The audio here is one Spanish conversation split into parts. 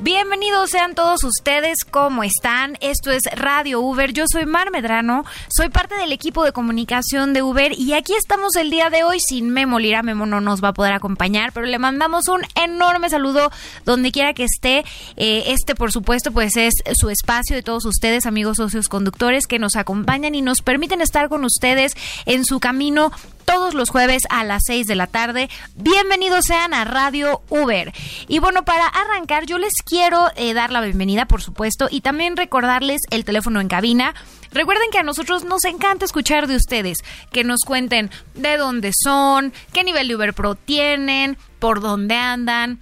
Bienvenidos sean todos ustedes, ¿cómo están? Esto es Radio Uber, yo soy Mar Medrano, soy parte del equipo de comunicación de Uber y aquí estamos el día de hoy sin Memo Lira, Memo no nos va a poder acompañar, pero le mandamos un enorme saludo donde quiera que esté. Eh, este, por supuesto, pues es su espacio de todos ustedes, amigos socios conductores, que nos acompañan y nos permiten estar con ustedes en su camino todos los jueves a las 6 de la tarde. Bienvenidos sean a Radio Uber. Y bueno, para arrancar, yo les quiero eh, dar la bienvenida, por supuesto, y también recordarles el teléfono en cabina. Recuerden que a nosotros nos encanta escuchar de ustedes, que nos cuenten de dónde son, qué nivel de Uber Pro tienen, por dónde andan,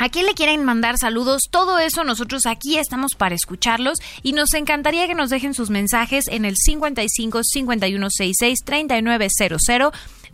¿A quién le quieren mandar saludos? Todo eso nosotros aquí estamos para escucharlos y nos encantaría que nos dejen sus mensajes en el 55 51 66 3900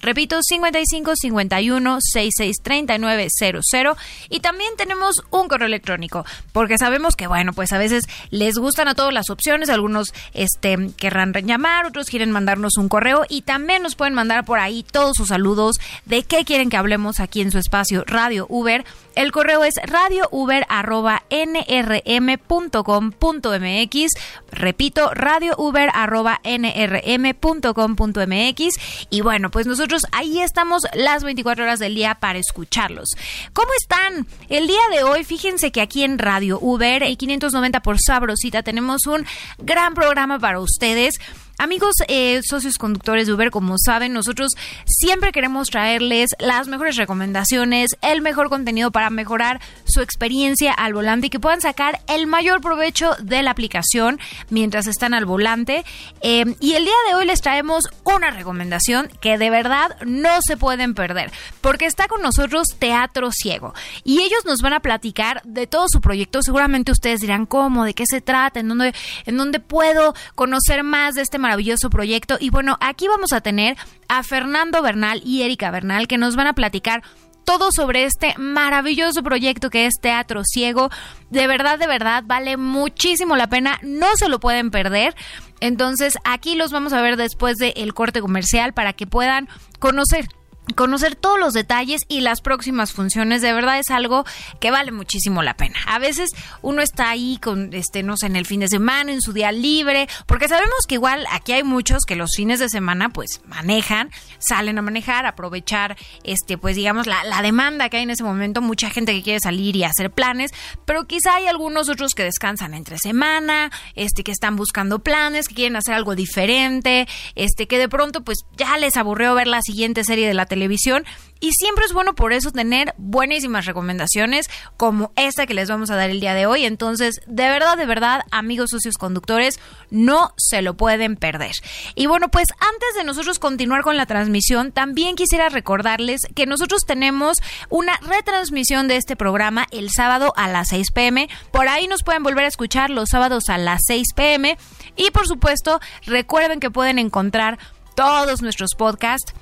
Repito, 55 51 66 39 00. Y también tenemos un correo electrónico, porque sabemos que, bueno, pues a veces les gustan a todas las opciones. Algunos este, querrán llamar, otros quieren mandarnos un correo y también nos pueden mandar por ahí todos sus saludos de qué quieren que hablemos aquí en su espacio Radio Uber. El correo es radiouber.nrm.com.mx. Repito, radiouber.nrm.com.mx. Y bueno, pues nosotros ahí estamos las 24 horas del día para escucharlos. ¿Cómo están? El día de hoy, fíjense que aquí en Radio Uber, el 590 por Sabrosita, tenemos un gran programa para ustedes. Amigos eh, socios conductores de Uber, como saben, nosotros siempre queremos traerles las mejores recomendaciones, el mejor contenido para mejorar su experiencia al volante y que puedan sacar el mayor provecho de la aplicación mientras están al volante. Eh, y el día de hoy les traemos una recomendación que de verdad no se pueden perder, porque está con nosotros Teatro Ciego y ellos nos van a platicar de todo su proyecto. Seguramente ustedes dirán cómo, de qué se trata, en dónde, en dónde puedo conocer más de este maravilloso proyecto. Y bueno, aquí vamos a tener a Fernando Bernal y Erika Bernal que nos van a platicar todo sobre este maravilloso proyecto que es Teatro Ciego. De verdad, de verdad, vale muchísimo la pena, no se lo pueden perder. Entonces, aquí los vamos a ver después del corte comercial para que puedan conocer conocer todos los detalles y las próximas funciones de verdad es algo que vale muchísimo la pena. A veces uno está ahí con este no sé en el fin de semana, en su día libre, porque sabemos que igual aquí hay muchos que los fines de semana pues manejan, salen a manejar, aprovechar este pues digamos la, la demanda que hay en ese momento, mucha gente que quiere salir y hacer planes, pero quizá hay algunos otros que descansan entre semana, este que están buscando planes, que quieren hacer algo diferente, este que de pronto pues ya les aburrió ver la siguiente serie de la televisión y siempre es bueno por eso tener buenísimas recomendaciones como esta que les vamos a dar el día de hoy. Entonces, de verdad, de verdad, amigos socios conductores, no se lo pueden perder. Y bueno, pues antes de nosotros continuar con la transmisión, también quisiera recordarles que nosotros tenemos una retransmisión de este programa el sábado a las 6 pm. Por ahí nos pueden volver a escuchar los sábados a las 6 pm. Y por supuesto, recuerden que pueden encontrar todos nuestros podcasts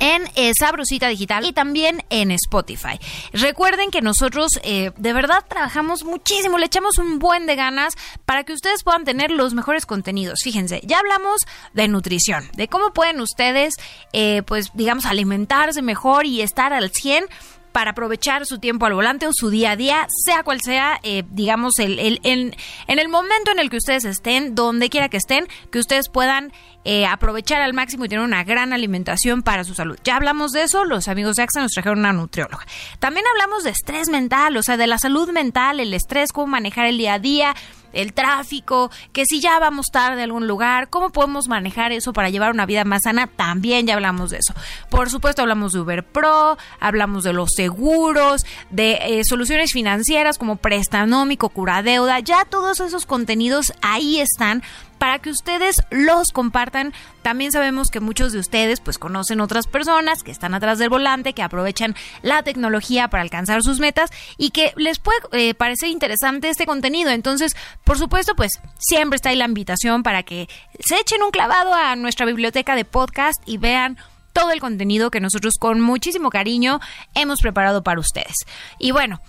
en eh, Sabrosita Digital y también en Spotify. Recuerden que nosotros eh, de verdad trabajamos muchísimo, le echamos un buen de ganas para que ustedes puedan tener los mejores contenidos. Fíjense, ya hablamos de nutrición, de cómo pueden ustedes, eh, pues digamos, alimentarse mejor y estar al 100 para aprovechar su tiempo al volante o su día a día, sea cual sea, eh, digamos, el, el, en el momento en el que ustedes estén, donde quiera que estén, que ustedes puedan eh, aprovechar al máximo y tener una gran alimentación para su salud. Ya hablamos de eso, los amigos de AXA nos trajeron una nutrióloga. También hablamos de estrés mental, o sea, de la salud mental, el estrés, cómo manejar el día a día, el tráfico, que si ya vamos tarde a algún lugar, cómo podemos manejar eso para llevar una vida más sana, también ya hablamos de eso. Por supuesto hablamos de Uber Pro, hablamos de los seguros, de eh, soluciones financieras como prestanómico, curadeuda, ya todos esos contenidos ahí están para que ustedes los compartan. También sabemos que muchos de ustedes pues conocen otras personas que están atrás del volante, que aprovechan la tecnología para alcanzar sus metas y que les puede eh, parecer interesante este contenido. Entonces, por supuesto, pues siempre está ahí la invitación para que se echen un clavado a nuestra biblioteca de podcast y vean todo el contenido que nosotros con muchísimo cariño hemos preparado para ustedes. Y bueno,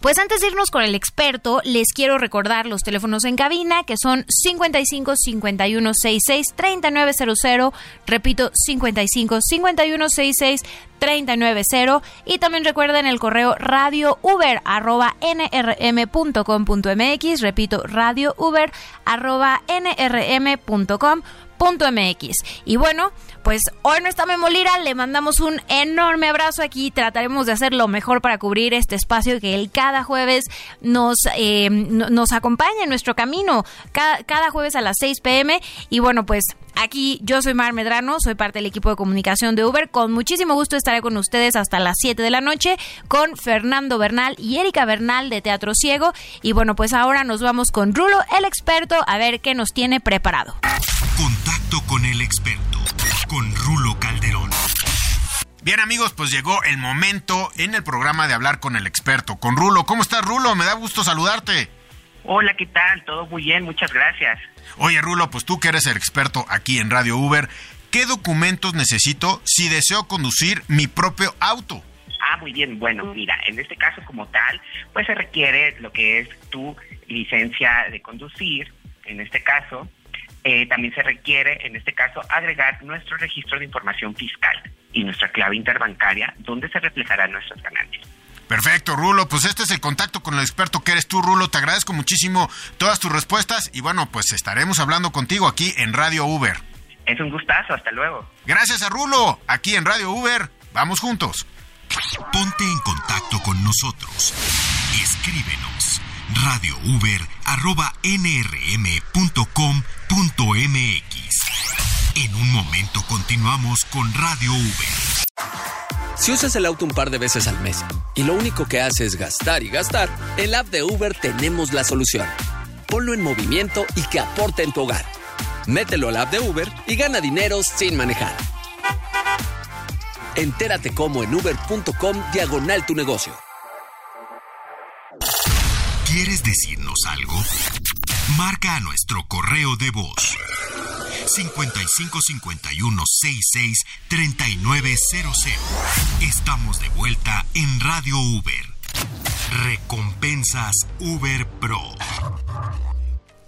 pues antes de irnos con el experto, les quiero recordar los teléfonos en cabina que son 55 51 66 3900, repito 55 51 66 390 y también recuerden el correo radio uber arroba nrm.com.mx, repito radio uber arroba nrm.com .mx. Y bueno, pues hoy no está Memolira, le mandamos un enorme abrazo aquí, trataremos de hacer lo mejor para cubrir este espacio que él cada jueves nos, eh, nos acompaña en nuestro camino, cada, cada jueves a las 6 pm. Y bueno, pues Aquí yo soy Mar Medrano, soy parte del equipo de comunicación de Uber. Con muchísimo gusto estaré con ustedes hasta las 7 de la noche con Fernando Bernal y Erika Bernal de Teatro Ciego. Y bueno, pues ahora nos vamos con Rulo, el experto, a ver qué nos tiene preparado. Contacto con el experto, con Rulo Calderón. Bien amigos, pues llegó el momento en el programa de hablar con el experto, con Rulo. ¿Cómo estás Rulo? Me da gusto saludarte. Hola, ¿qué tal? Todo muy bien, muchas gracias. Oye, Rulo, pues tú que eres el experto aquí en Radio Uber, ¿qué documentos necesito si deseo conducir mi propio auto? Ah, muy bien. Bueno, mira, en este caso como tal, pues se requiere lo que es tu licencia de conducir, en este caso. Eh, también se requiere, en este caso, agregar nuestro registro de información fiscal y nuestra clave interbancaria, donde se reflejarán nuestras ganancias. Perfecto, Rulo. Pues este es el contacto con el experto que eres tú, Rulo. Te agradezco muchísimo todas tus respuestas y bueno, pues estaremos hablando contigo aquí en Radio Uber. Es un gustazo, hasta luego. Gracias a Rulo, aquí en Radio Uber. Vamos juntos. Ponte en contacto con nosotros. Escríbenos radiouber.nrm.com.mx. En un momento continuamos con Radio Uber. Si usas el auto un par de veces al mes y lo único que hace es gastar y gastar, en la app de Uber tenemos la solución. Ponlo en movimiento y que aporte en tu hogar. Mételo al app de Uber y gana dinero sin manejar. Entérate cómo en uber.com diagonal tu negocio. ¿Quieres decirnos algo? Marca a nuestro correo de voz 55 51 66 3900. Estamos de vuelta en Radio Uber. Recompensas Uber Pro.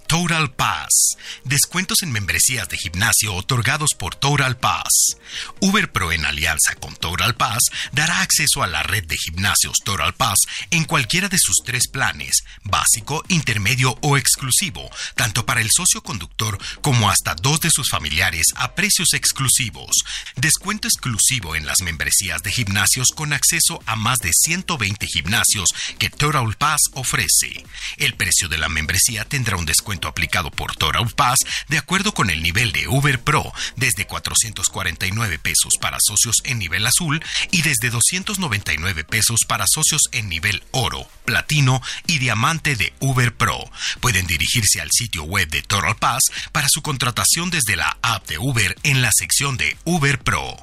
Total Pass. Descuentos en membresías de gimnasio otorgados por Total Pass. Uber Pro en alianza con Total Pass dará acceso a la red de gimnasios Total Pass en cualquiera de sus tres planes, básico, intermedio o exclusivo, tanto para el socio conductor como hasta dos de sus familiares a precios exclusivos. Descuento exclusivo en las membresías de gimnasios con acceso a más de 120 gimnasios que Total Pass ofrece. El precio de la membresía tendrá un descuento aplicado por Total Pass de acuerdo con el nivel de Uber Pro, desde 449 pesos para socios en nivel azul y desde 299 pesos para socios en nivel oro, platino y diamante de Uber Pro. Pueden dirigirse al sitio web de Total Pass para su contratación desde la app de Uber en la sección de Uber Pro.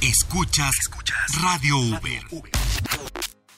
Escuchas, Radio Uber.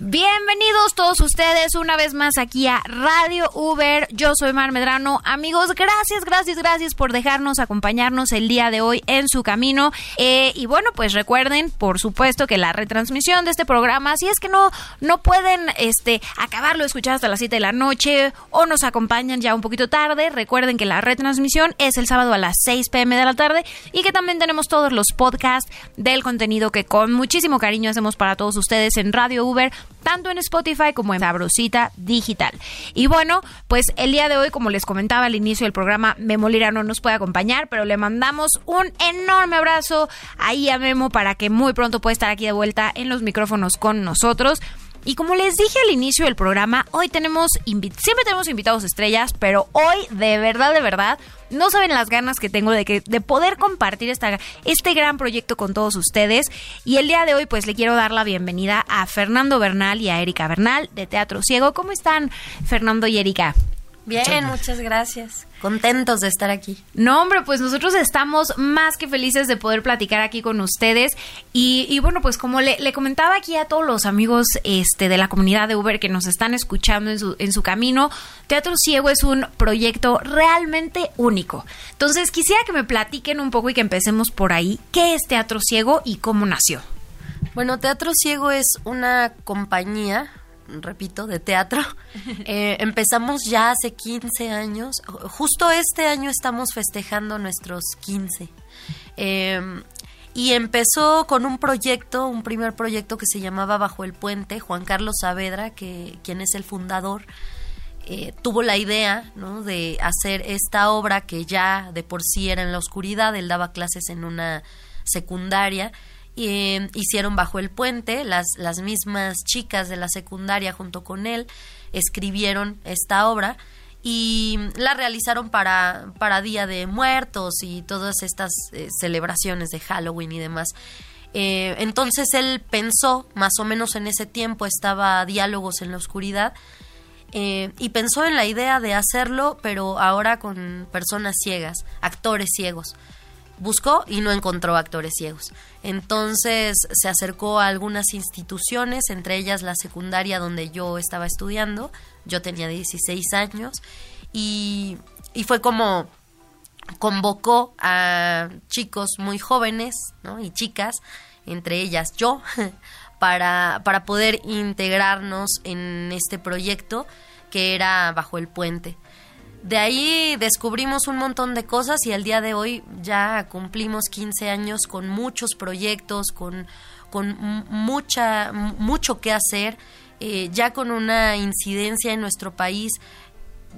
Bienvenidos todos ustedes una vez más aquí a Radio Uber. Yo soy Mar Medrano. Amigos, gracias, gracias, gracias por dejarnos acompañarnos el día de hoy en su camino. Eh, y bueno, pues recuerden, por supuesto, que la retransmisión de este programa, si es que no, no pueden este, acabarlo escuchar hasta las 7 de la noche o nos acompañan ya un poquito tarde, recuerden que la retransmisión es el sábado a las 6 pm de la tarde y que también tenemos todos los podcasts del contenido que con muchísimo cariño hacemos para todos ustedes en Radio Uber tanto en Spotify como en Sabrosita Digital. Y bueno, pues el día de hoy, como les comentaba al inicio del programa, Memo Lira no nos puede acompañar, pero le mandamos un enorme abrazo ahí a Memo para que muy pronto pueda estar aquí de vuelta en los micrófonos con nosotros. Y como les dije al inicio del programa, hoy tenemos siempre tenemos invitados estrellas, pero hoy de verdad, de verdad, no saben las ganas que tengo de que de poder compartir esta, este gran proyecto con todos ustedes. Y el día de hoy, pues le quiero dar la bienvenida a Fernando Bernal y a Erika Bernal de Teatro Ciego. ¿Cómo están, Fernando y Erika? Bien, muchas gracias. Contentos de estar aquí. No, hombre, pues nosotros estamos más que felices de poder platicar aquí con ustedes. Y, bueno, pues como le, comentaba aquí a todos los amigos este, de la comunidad de Uber que nos están escuchando en su, en su camino, Teatro Ciego es un proyecto realmente único. Entonces quisiera que me platiquen un poco y que empecemos por ahí. ¿Qué es Teatro Ciego y cómo nació? Bueno, Teatro Ciego es una compañía repito, de teatro. Eh, empezamos ya hace 15 años. Justo este año estamos festejando nuestros 15. Em, y empezó con un proyecto, un primer proyecto que se llamaba Bajo el Puente. Juan Carlos Saavedra, que, quien es el fundador, eh, tuvo la idea de hacer esta obra que ya de por sí era en la oscuridad. Él daba clases en una secundaria eh, hicieron bajo el puente, las, las mismas chicas de la secundaria junto con él escribieron esta obra y la realizaron para, para Día de Muertos y todas estas eh, celebraciones de Halloween y demás. Eh, entonces él pensó, más o menos en ese tiempo estaba Diálogos en la Oscuridad, y pensó en la idea de hacerlo, pero ahora con personas ciegas, actores ciegos buscó y no encontró actores ciegos. Entonces se acercó a algunas instituciones, entre ellas la secundaria donde yo estaba estudiando, yo tenía 16 años, y, fue como convocó a chicos muy jóvenes y chicas, entre ellas yo, para, para poder integrarnos en este proyecto que era bajo el puente. De ahí descubrimos un montón de cosas y al día de hoy ya cumplimos 15 años con muchos proyectos, con, con mucha, mucho que hacer, eh, ya con una incidencia en nuestro país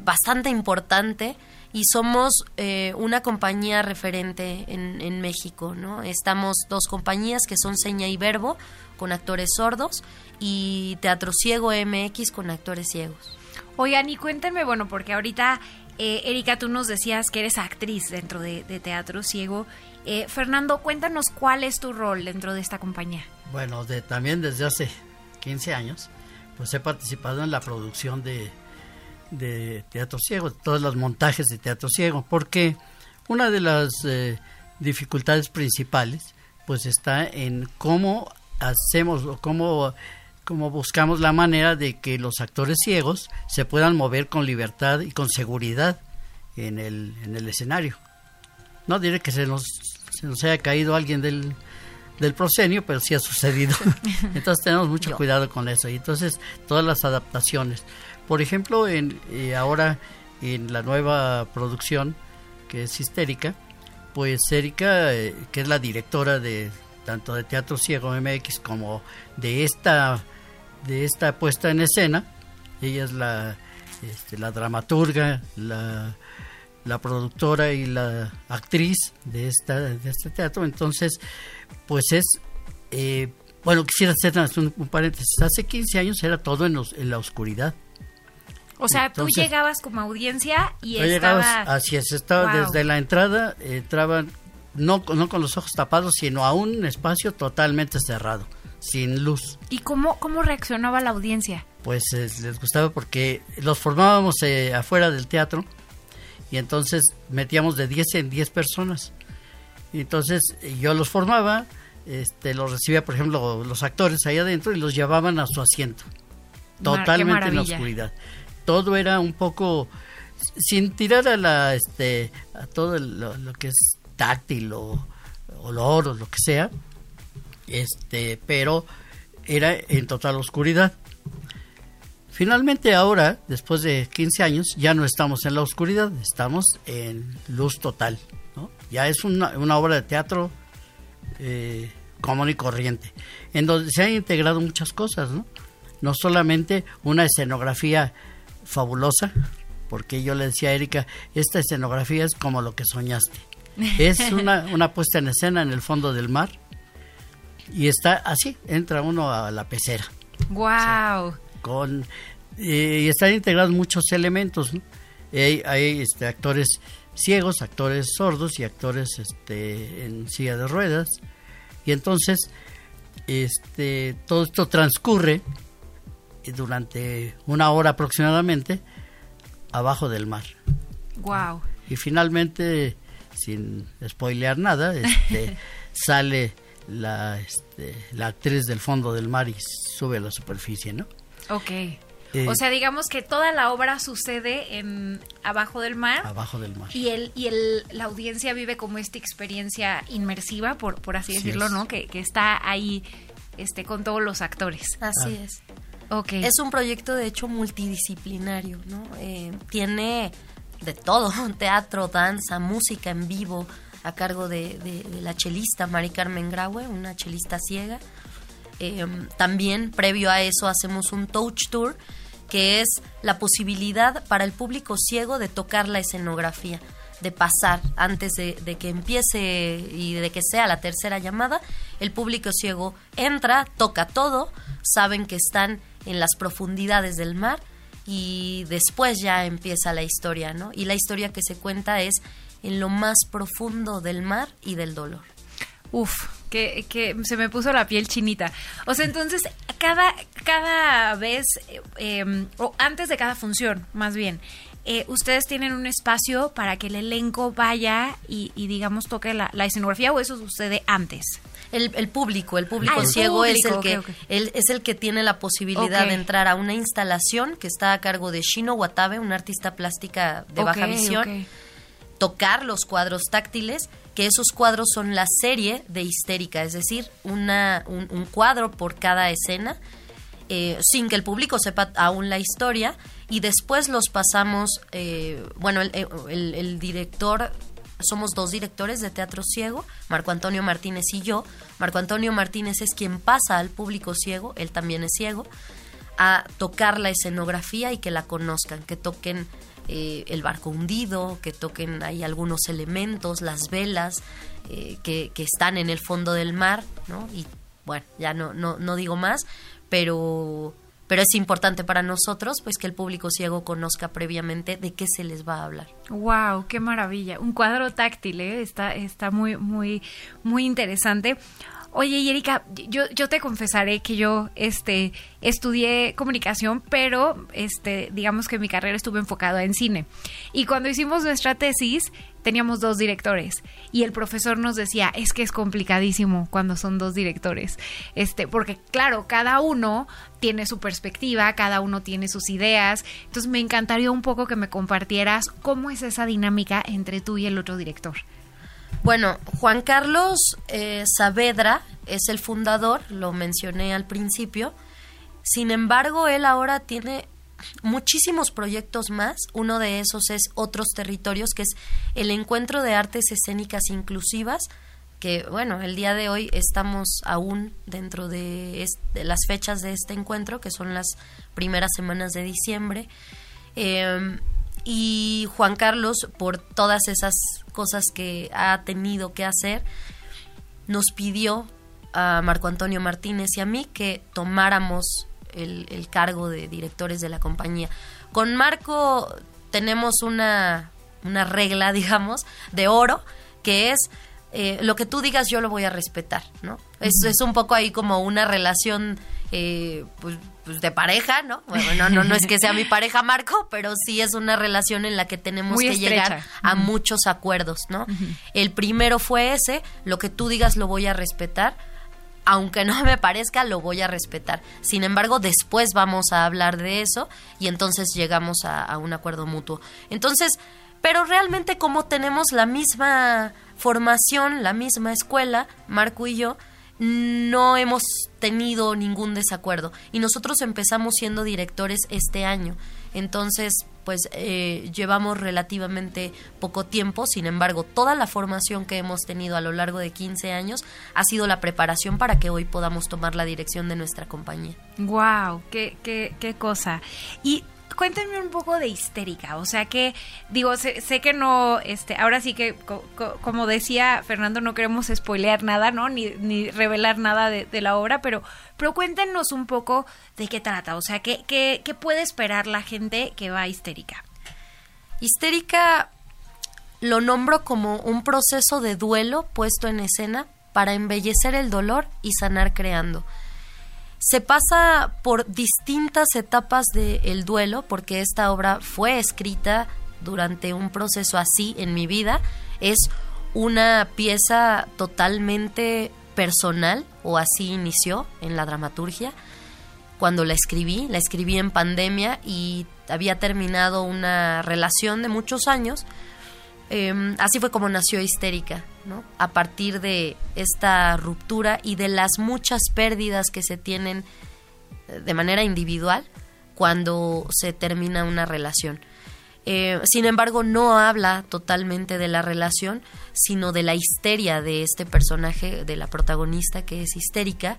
bastante importante y somos eh, una compañía referente en, en, México, ¿no? Estamos dos compañías que son Seña y Verbo con actores sordos y Teatro Ciego MX con actores ciegos. Oigan, y cuéntenme, bueno, porque ahorita, eh, Erika, tú nos decías que eres actriz dentro de, Teatro Ciego. Eh, Fernando, cuéntanos cuál es tu rol dentro de esta compañía. Bueno, de, también desde hace 15 años, pues he participado en la producción de, Teatro Ciego, todos los montajes de Teatro Ciego, porque una de las eh, dificultades principales, pues está en cómo hacemos o cómo como buscamos la manera de que los actores ciegos se puedan mover con libertad y con seguridad en el, en el escenario. No diré que se nos, se nos haya caído alguien del, del proscenio, pero sí ha sucedido. entonces tenemos mucho cuidado con eso. Y entonces todas las adaptaciones. Por ejemplo, en, eh, ahora en la nueva producción, que es Histérica, pues Erika, eh, que es la directora de tanto de Teatro Ciego MX como de esta de esta puesta en escena. Ella es la, este, la dramaturga, la, la, productora y la actriz de, esta, de este teatro. Entonces, pues es... Eh, bueno, quisiera hacer un, paréntesis. Hace 15 años era todo en, en la oscuridad. O sea, tú llegabas como audiencia y estabas... así es, estaba desde la entrada, entraban no, no con los ojos tapados, sino a un espacio totalmente cerrado sin luz. ¿Y cómo, cómo reaccionaba la audiencia? Pues eh, les gustaba porque los formábamos eh, afuera del teatro y entonces metíamos de 10 en 10 personas. Y entonces yo los formaba, este, los recibía, por ejemplo, los actores ahí adentro y los llevaban a su asiento. Totalmente en la oscuridad. Todo era un poco sin tirar a la este a todo lo, lo que es táctil o olor o lo que sea este, pero era en total oscuridad. Finalmente ahora, después de 15 años, ya no estamos en la oscuridad, estamos en luz total. Ya es una, obra de teatro eh, común y corriente, en donde se han integrado muchas cosas, ¿no? No solamente una escenografía fabulosa, porque yo le decía a Erika, esta escenografía es como lo que soñaste. Es una, una puesta en escena en el fondo del mar, y está así, entra uno a la pecera. Wow. con y están integrados muchos elementos. Hay, este, actores ciegos, actores sordos y actores este, en silla de ruedas. Y entonces este, todo esto transcurre durante una hora aproximadamente abajo del mar. Wow. Y finalmente, sin spoilear nada, este, sale la, este, la actriz del fondo del mar y sube a la superficie, ¿no? Ok. Eh, o sea, digamos que toda la obra sucede en abajo del mar. Abajo del mar. Y el, y el, la audiencia vive como esta experiencia inmersiva, por, por así Así decirlo, es. ¿no? Que, que está ahí este, con todos los actores. Así Ah. es. Ok. Es un proyecto de hecho multidisciplinario, ¿no? Eh, tiene de todo, teatro, danza, música en vivo, a cargo de, la chelista Mari Carmen Graue, una chelista ciega. Eh, también, previo a eso, hacemos un touch tour, que es la posibilidad para el público ciego de tocar la escenografía, de pasar antes de que empiece y de que sea la tercera llamada. El público ciego entra, toca todo, saben que están en las profundidades del mar y después ya empieza la historia, ¿no? Y la historia que se cuenta es en lo más profundo del mar y del dolor. Uf, que, que se me puso la piel chinita. O sea, entonces, cada, cada vez, eh, eh, o antes de cada función, más bien, eh, ustedes tienen un espacio para que el elenco vaya y, y, digamos, toque la, la escenografía o eso sucede antes. El, el público, el público Ah, el ciego es el que ok, ok. él es el que tiene la posibilidad de entrar a una instalación que está a cargo de Shino Watabe, una artista plástica de baja visión, tocar los cuadros táctiles, que esos cuadros son la serie de histérica, es decir, una, un, un cuadro por cada escena, eh, sin que el público sepa aún la historia, y después los pasamos, eh, bueno, el, el- el director, somos dos directores de Teatro Ciego, Marco Antonio Martínez y yo. Marco Antonio Martínez es quien pasa al público ciego, él también es ciego, a tocar la escenografía y que la conozcan, que toquen eh, el barco hundido, que toquen ahí algunos elementos, las velas eh, que, que están en el fondo del mar, ¿no? Y bueno, ya no, no, no digo más, pero, pero es importante para nosotros pues que el público ciego conozca previamente de qué se les va a hablar. Wow, qué maravilla. Un cuadro táctil, ¿eh? está, está muy, muy, muy interesante. Oye, Erika, yo, yo te confesaré que yo este, estudié comunicación, pero este, digamos que mi carrera estuvo enfocada en cine. Y cuando hicimos nuestra tesis, teníamos dos directores. Y el profesor nos decía, es que es complicadísimo cuando son dos directores. Este, porque claro, cada uno tiene su perspectiva, cada uno tiene sus ideas. Entonces me encantaría un poco que me compartieras cómo es esa dinámica entre tú y el otro director. Bueno, Juan Carlos eh, Saavedra es el fundador, lo mencioné al principio. Sin embargo, él ahora tiene muchísimos proyectos más. Uno de esos es Otros Territorios, que es el encuentro de artes escénicas inclusivas, que bueno, el día de hoy estamos aún dentro de, las fechas de este encuentro, que son las primeras semanas de diciembre. Eh, y Juan Carlos, por todas esas cosas que ha tenido que hacer, nos pidió a Marco Antonio Martínez y a mí que tomáramos el, el cargo de directores de la compañía. Con Marco tenemos una, una regla, digamos, de oro, que es eh, lo que tú digas yo lo voy a respetar, ¿no? Es, es un poco ahí como una relación eh, pues, pues de pareja, ¿no? Bueno, no, no, no es que sea mi pareja Marco, pero sí es una relación en la que tenemos Muy que estrecha. llegar a muchos acuerdos, ¿no? El primero fue ese, lo que tú digas lo voy a respetar, aunque no me parezca, lo voy a respetar. Sin embargo, después vamos a hablar de eso y entonces llegamos a, un acuerdo mutuo. Entonces, pero realmente como tenemos la misma formación, la misma escuela, Marco y yo, no hemos tenido ningún desacuerdo. Y nosotros empezamos siendo directores este año. Entonces, pues eh, llevamos relativamente poco tiempo, sin embargo, toda la formación que hemos tenido a lo largo de 15 años ha sido la preparación para que hoy podamos tomar la dirección de nuestra compañía. Wow, qué, qué, qué cosa. Y cuéntenme un poco de histérica, o sea que, digo, sé, sé que no, este, ahora sí que, co- co- como decía Fernando, no queremos spoilear nada, ¿no? Ni, ni revelar nada de, de la obra, pero, pero cuéntenos un poco de qué trata, o sea, qué, qué, qué puede esperar la gente que va a histérica. Histérica lo nombro como un proceso de duelo puesto en escena para embellecer el dolor y sanar creando. Se pasa por distintas etapas del duelo, porque esta obra fue escrita durante un proceso así en mi vida es una pieza totalmente personal, o así inició en la dramaturgia. Cuando la escribí, la escribí en pandemia y había terminado una relación de muchos años. Em, así fue como nació Histérica, ¿no? A partir de esta ruptura y de las muchas pérdidas que se tienen eh, de manera individual cuando se termina una relación. Eh, sin embargo, no habla totalmente de la relación, sino de la histeria de este personaje, de la protagonista que es histérica,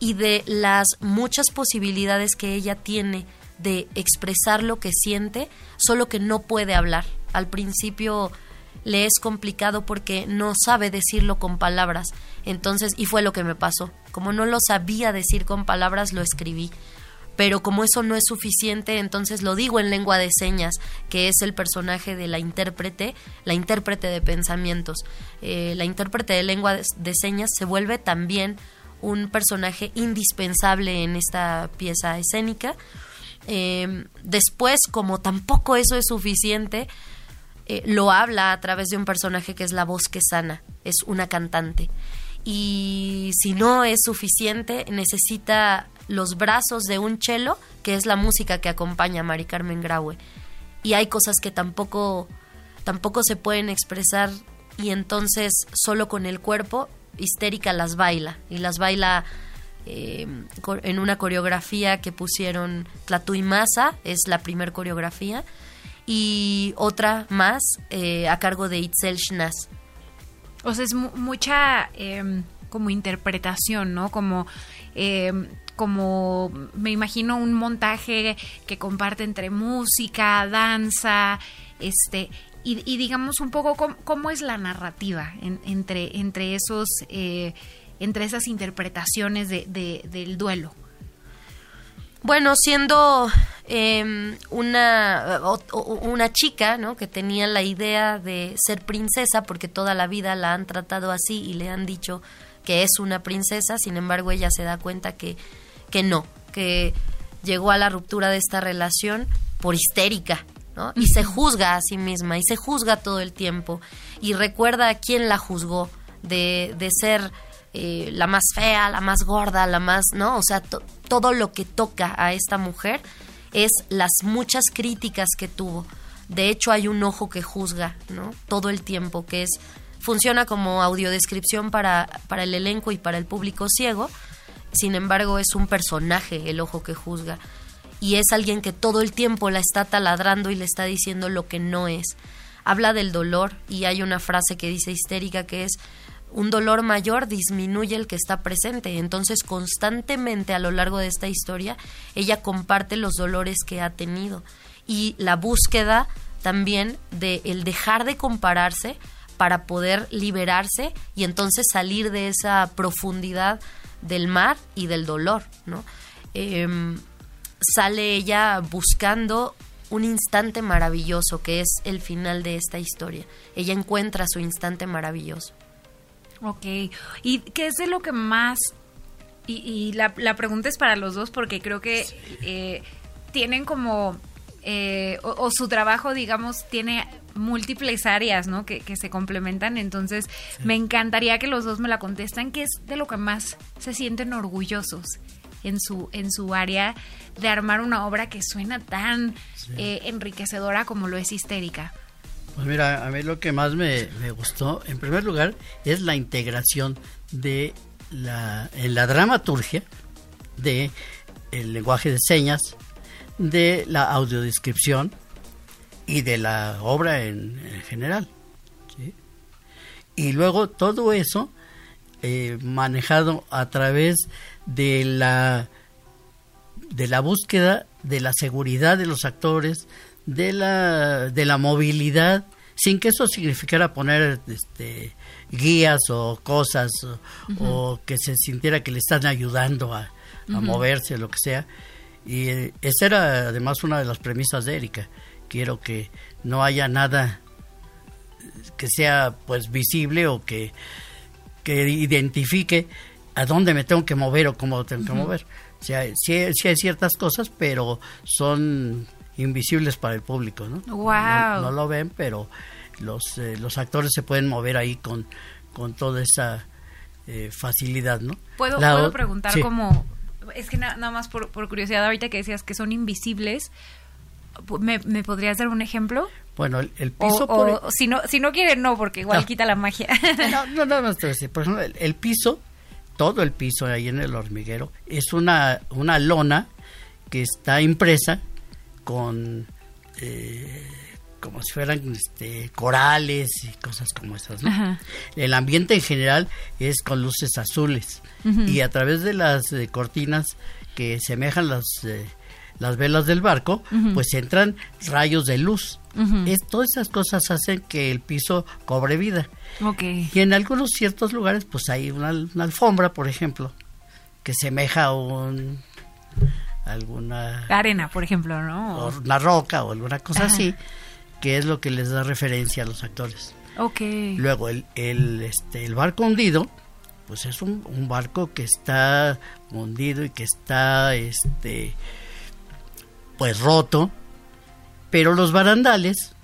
y de las muchas posibilidades que ella tiene de expresar lo que siente, solo que no puede hablar. Al principio le es complicado porque no sabe decirlo con palabras. Entonces, y fue lo que me pasó. Como no lo sabía decir con palabras, lo escribí pero como eso no es suficiente, entonces lo digo en lengua de señas, que es el personaje de la intérprete, la intérprete de pensamientos. Eh, la intérprete de lengua de señas se vuelve también un personaje indispensable en esta pieza escénica. Eh, después, como tampoco eso es suficiente, eh, lo habla a través de un personaje que es la voz que sana, es una cantante. Y si no es suficiente, necesita los brazos de un cello, que es la música que acompaña a Mari Carmen Graue. Y hay cosas que tampoco, tampoco se pueden expresar y entonces solo con el cuerpo histérica las baila y las baila eh, en una coreografía que pusieron Tlatu Masa, es la primer coreografía, y otra más eh, a cargo de Itzel Schnaz. O sea, es mucha em, como interpretación, ¿no? Como em, como me imagino un montaje que comparte entre música, danza, este, y, digamos un poco cómo, es la narrativa entre, entre esos, eh, entre esas interpretaciones de, del duelo. Bueno, siendo em, una, una chica ¿no? que tenía la idea de ser princesa, porque toda la vida la han tratado así y le han dicho que es una princesa, sin embargo ella se da cuenta que que no, que llegó a la ruptura de esta relación por histérica, ¿no? Y se juzga a sí misma y se juzga todo el tiempo y recuerda a quién la juzgó de, de ser eh, la más fea, la más gorda, la más, ¿no? O sea, todo lo que toca a esta mujer es las muchas críticas que tuvo. De hecho, hay un ojo que juzga, ¿no? Todo el tiempo, que es funciona como audiodescripción para, para el elenco y para el público ciego sin embargo, es un personaje el ojo que juzga y es alguien que todo el tiempo la está taladrando y le está diciendo lo que no es. Habla del dolor y hay una frase que dice histérica que es un dolor mayor disminuye el que está presente. Entonces, constantemente a lo largo de esta historia, ella comparte los dolores que ha tenido y la búsqueda también de el dejar de compararse para poder liberarse y entonces salir de esa profundidad del mar y del dolor, ¿no? Em, sale ella buscando un instante maravilloso que es el final de esta historia. Ella encuentra su instante maravilloso. Ok, ¿y qué es de lo que más... Y, la, pregunta es para los dos porque creo que eh, tienen como... Eh, o, su trabajo, digamos, tiene múltiples áreas, ¿no? Que, se complementan. Entonces, me encantaría que los dos me la contestan, ¿qué es de lo que más se sienten orgullosos en su, en su área de armar una obra que suena tan eh, enriquecedora como lo es histérica. Pues mira, a mí lo que más me, gustó, en primer lugar, es la integración de la, en la dramaturgia de el lenguaje de señas, de la audiodescripción, y de la obra en, general. Y luego todo eso eh, manejado a través de la de la búsqueda de la seguridad de los actores, de la de la movilidad, sin que eso significara poner este, guías o cosas o, que se sintiera que le están ayudando a, moverse, lo que sea. Y eh, esa era además una de las premisas de Erika quiero que no haya nada que sea pues visible o que, que identifique a dónde me tengo que mover o cómo tengo que mover. O sea, sí, hay ciertas cosas, pero son invisibles para el público, ¿no? Wow. No, lo ven, pero los, eh, los actores se pueden mover ahí con, con toda esa eh, facilidad, ¿no? ¿Puedo, La ¿puedo preguntar sí. como... Es que na- nada más por, por curiosidad, ahorita que decías que son invisibles, ¿me, me podrías dar un ejemplo? Bueno, el, el O, piso... por- o si, no, si no quieren, no, porque igual No. quita la magia. No, no, decir. Por ejemplo, el, el piso, todo el piso ahí en el hormiguero, es una, una lona que está impresa con eh, como si fueran este, corales y cosas como esas. El ambiente en general es con luces azules y a través de las eh, cortinas que semejan las eh, las velas del barco, pues entran rayos de luz. Es- todas esas cosas hacen que el piso cobre vida. Y en algunos ciertos lugares, pues hay una, una alfombra, por ejemplo, que semeja a un, alguna Arena, por ejemplo, ¿no? o una roca o alguna cosa así, que es lo que les da referencia a los actores. Ok. Luego, el, el, este, el barco hundido, pues es un, un barco que está hundido y que está, este, pues roto, pero los barandales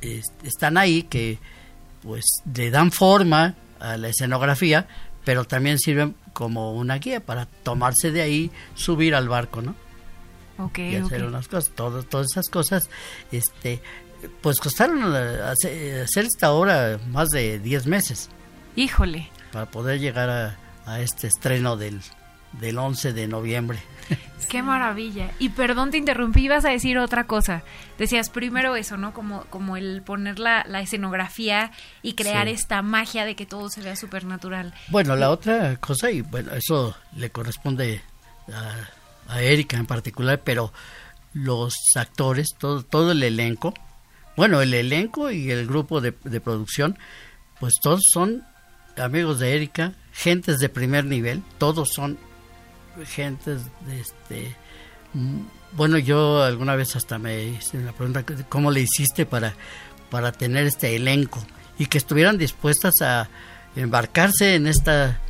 es- están ahí que, pues, le dan forma a la escenografía, pero también sirven como una guía para tomarse de ahí, subir al barco, ¿no? Ok, y hacer unas cosas, todo- todas esas cosas, este, pues costaron eh, hacer, hacer esta obra más de 10 meses Híjole. para poder llegar a, a este estreno del, del 11 de noviembre. Qué maravilla. Y perdón, te interrumpí, ibas a decir otra cosa. Decías primero eso, ¿no? Como, como el poner la, la escenografía y crear Sí. esta magia de que todo se vea súper natural. Bueno, la otra cosa, y bueno, eso le corresponde a, a Erika en particular, pero los actores, todo, todo el elenco, bueno, el elenco y el grupo de, de producción, pues todos son amigos de Erika, gentes de primer nivel, todos son gentes de este... mm, Bueno, yo alguna vez hasta me hice la pregunta, ¿cómo le hiciste para, para tener este elenco? Y que estuvieran dispuestas a embarcarse en esta,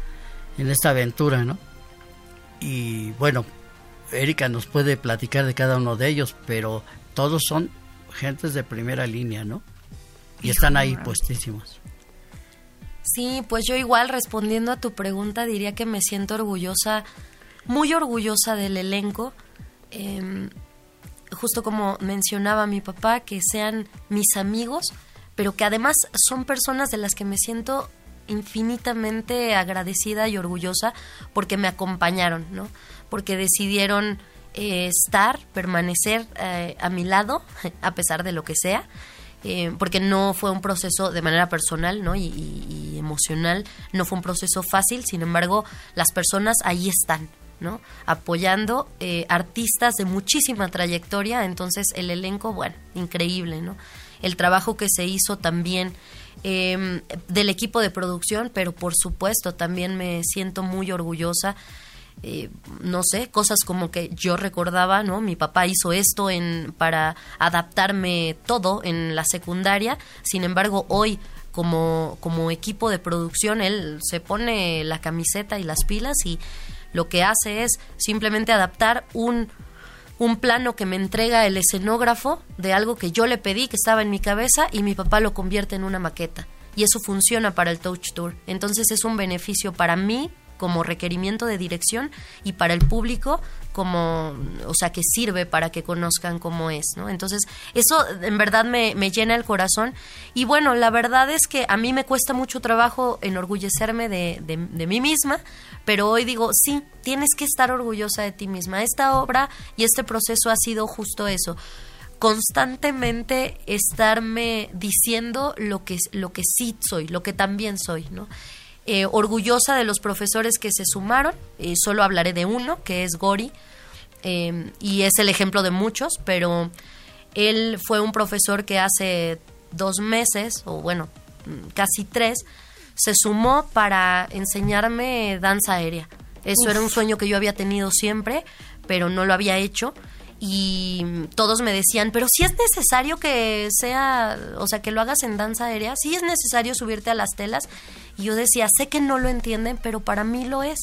en esta aventura, ¿no? Y bueno, Erika nos puede platicar de cada uno de ellos, pero todos son gentes de primera línea, ¿no? Y están ahí puestísimos. Sí, pues yo igual respondiendo a tu pregunta diría que me siento orgullosa, muy orgullosa del elenco. Em, justo como mencionaba mi papá, que sean mis amigos, pero que además son personas de las que me siento infinitamente agradecida y orgullosa porque me acompañaron, ¿no? Porque decidieron eh, estar, permanecer eh, a mi lado, a pesar de lo que sea eh, porque no fue un proceso de manera personal ¿no? y, y- y emocional, no fue un proceso fácil, sin embargo, las personas ahí están, ¿no? apoyando eh, artistas de muchísima trayectoria, entonces el elenco, bueno, increíble, ¿no? el trabajo que se hizo también eh, del equipo de producción, pero por supuesto también me siento muy orgullosa eh, no sé, cosas como que yo recordaba, ¿no? Mi papá hizo esto en para adaptarme todo en la secundaria. Sin embargo, hoy como como equipo de producción él se pone la camiseta y las pilas y lo que hace es simplemente adaptar un un plano que me entrega el escenógrafo de algo que yo le pedí que estaba en mi cabeza y mi papá lo convierte en una maqueta. Y eso funciona para el Touch Tour. Entonces es un beneficio para mí como requerimiento de dirección y para el público como, o sea, que sirve para que conozcan cómo es, ¿no? Entonces, eso en verdad me, me llena el corazón. Y bueno, la verdad es que a mí me cuesta mucho trabajo enorgullecerme de, de, de mí misma, pero hoy digo, sí, tienes que estar orgullosa de ti misma. Esta obra y este proceso ha sido justo eso constantemente estarme diciendo lo que lo que sí soy, lo que también soy, ¿no? Eh, orgullosa de los profesores que se sumaron, eh, solo hablaré de uno, que es Gori, eh, y es el ejemplo de muchos, pero él fue un profesor que hace dos meses, o bueno, casi tres, se sumó para enseñarme danza aérea. Eso era un sueño que yo había tenido siempre, pero no lo había hecho. Y todos me decían, pero si es necesario que sea, o sea, que lo hagas en danza aérea, sí es necesario subirte a las telas. Y yo decía, sé que no lo entienden, pero para mí lo es.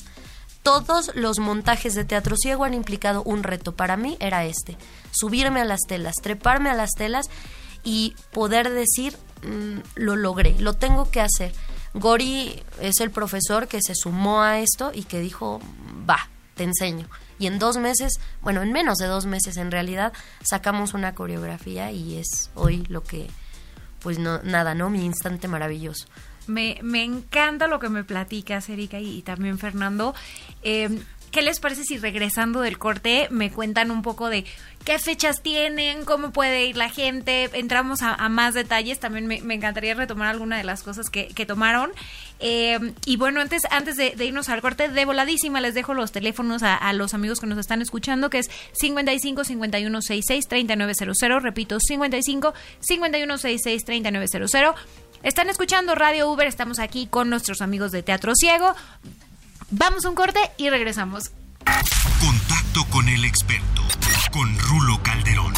todos los montajes de teatro ciego han implicado un reto. Para mí era este, subirme a las telas, treparme a las telas y poder decir, mm, lo logré, lo tengo que hacer. Gori es el profesor que se sumó a esto y que dijo, va, te enseño. Y en dos meses, bueno, en menos de dos meses en realidad, sacamos una coreografía y es hoy lo que, pues no, nada, ¿no? Mi instante maravilloso. Me, me encanta lo que me platicas, Erika, y, también Fernando. Eh, ¿Qué les parece si regresando del corte me cuentan un poco de qué fechas tienen, cómo puede ir la gente? Entramos a, más detalles. También me, encantaría retomar alguna de las cosas que, tomaron. Eh, y bueno, antes, antes de, de, irnos al corte, de voladísima les dejo los teléfonos a, a, los amigos que nos están escuchando, que es 55 51 66 3900. Repito, 55 51 66 3900. Están escuchando Radio Uber, estamos aquí con nuestros amigos de Teatro Ciego. Vamos a un corte y regresamos. Contacto con el experto, con Rulo Calderón.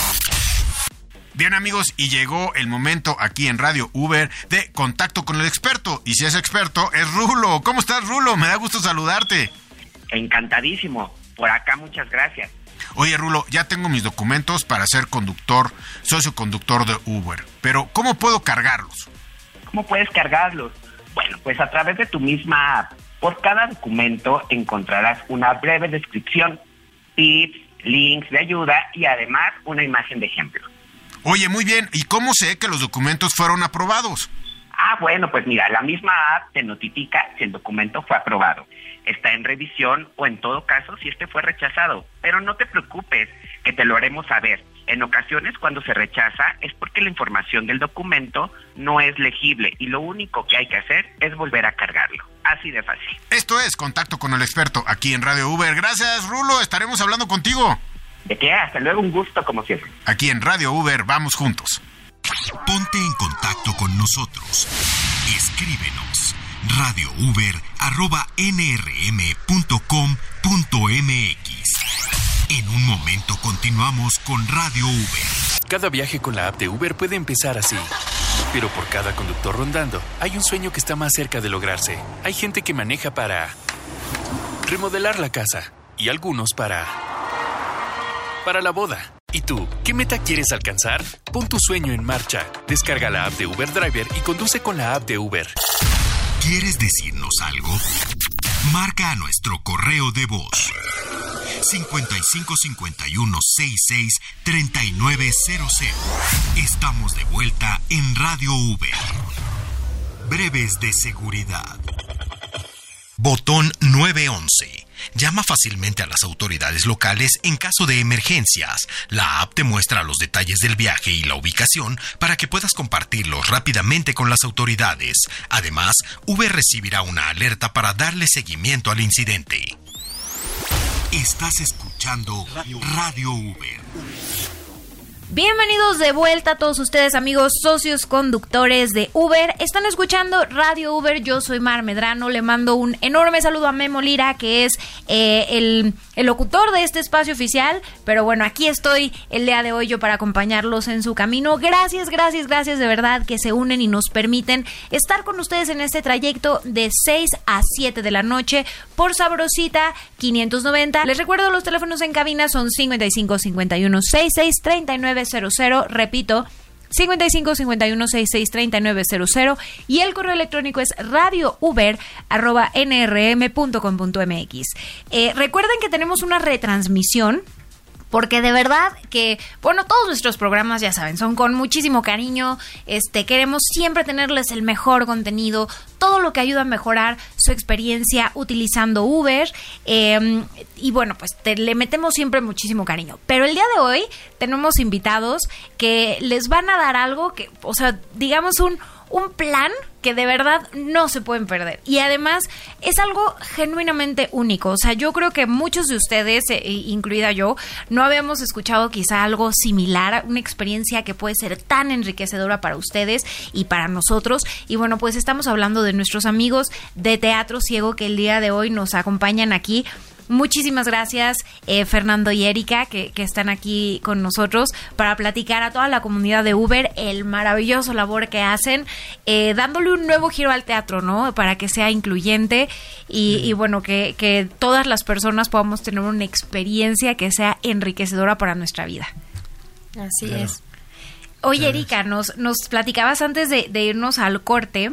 Bien amigos, y llegó el momento aquí en Radio Uber de contacto con el experto. Y si es experto, es Rulo. ¿Cómo estás, Rulo? Me da gusto saludarte. Encantadísimo. Por acá, muchas gracias. Oye, Rulo, ya tengo mis documentos para ser conductor, socio conductor de Uber. Pero, ¿cómo puedo cargarlos? ¿Cómo puedes cargarlos? Bueno, pues a través de tu misma app. Por cada documento encontrarás una breve descripción, tips, links de ayuda y además una imagen de ejemplo. Oye, muy bien. ¿Y cómo sé que los documentos fueron aprobados? Ah, bueno, pues mira, la misma app te notifica si el documento fue aprobado, está en revisión o en todo caso si este fue rechazado. Pero no te preocupes, que te lo haremos saber. En ocasiones cuando se rechaza es porque la información del documento no es legible y lo único que hay que hacer es volver a cargarlo. Así de fácil. Esto es Contacto con el Experto aquí en Radio Uber. Gracias, Rulo. Estaremos hablando contigo. ¿De qué? Hasta luego, un gusto como siempre. Aquí en Radio Uber vamos juntos. Ponte en contacto con nosotros. Escríbenos radiouber.nrm.com.mx. En un momento continuamos con Radio Uber. Cada viaje con la app de Uber puede empezar así. Pero por cada conductor rondando, hay un sueño que está más cerca de lograrse. Hay gente que maneja para remodelar la casa y algunos para para la boda. ¿Y tú, qué meta quieres alcanzar? Pon tu sueño en marcha. Descarga la app de Uber Driver y conduce con la app de Uber. ¿Quieres decirnos algo? Marca a nuestro correo de voz 55 51 66 3900. Estamos de vuelta en Radio Uber. Breves de seguridad. Botón 911. Llama fácilmente a las autoridades locales en caso de emergencias. La app te muestra los detalles del viaje y la ubicación para que puedas compartirlos rápidamente con las autoridades. Además, Uber recibirá una alerta para darle seguimiento al incidente. Estás escuchando Radio Uber. Bienvenidos de vuelta a todos ustedes amigos socios conductores de Uber. Están escuchando Radio Uber, yo soy Mar Medrano, le mando un enorme saludo a Memo Lira, que es eh, el, el, locutor de este espacio oficial. Pero bueno, aquí estoy el día de hoy yo para acompañarlos en su camino. Gracias, gracias, gracias de verdad que se unen y nos permiten estar con ustedes en este trayecto de 6 a 7 de la noche por Sabrosita 590. Les recuerdo los teléfonos en cabina son 55 51 66 39 00, repito, 55 51 66 39 00 y el correo electrónico es radiouber@nrm.com.mx. Eh, recuerden que tenemos una retransmisión porque de verdad que, bueno, todos nuestros programas, ya saben, son con muchísimo cariño, este, queremos siempre tenerles el mejor contenido, todo lo que ayuda a mejorar su experiencia utilizando Uber, eh, y bueno, pues le metemos siempre muchísimo cariño. Pero el día de hoy tenemos invitados que les van a dar algo que, o sea, digamos un un plan que de verdad no se pueden perder. Y además es algo genuinamente único. O sea, yo creo que muchos de ustedes, eh, incluida yo, no habíamos escuchado quizá algo similar, una experiencia que puede ser tan enriquecedora para ustedes y para nosotros. Y bueno, pues estamos hablando de nuestros amigos de Teatro Ciego que el día de hoy nos acompañan aquí Muchísimas gracias, eh, Fernando y Erika, que, que, están aquí con nosotros para platicar a toda la comunidad de Uber el maravilloso labor que hacen, eh, dándole un nuevo giro al teatro, ¿no? Para que sea incluyente y, y bueno, que, que todas las personas podamos tener una experiencia que sea enriquecedora para nuestra vida. Así es. Oye, Erika, nos, nos platicabas antes de, de irnos al corte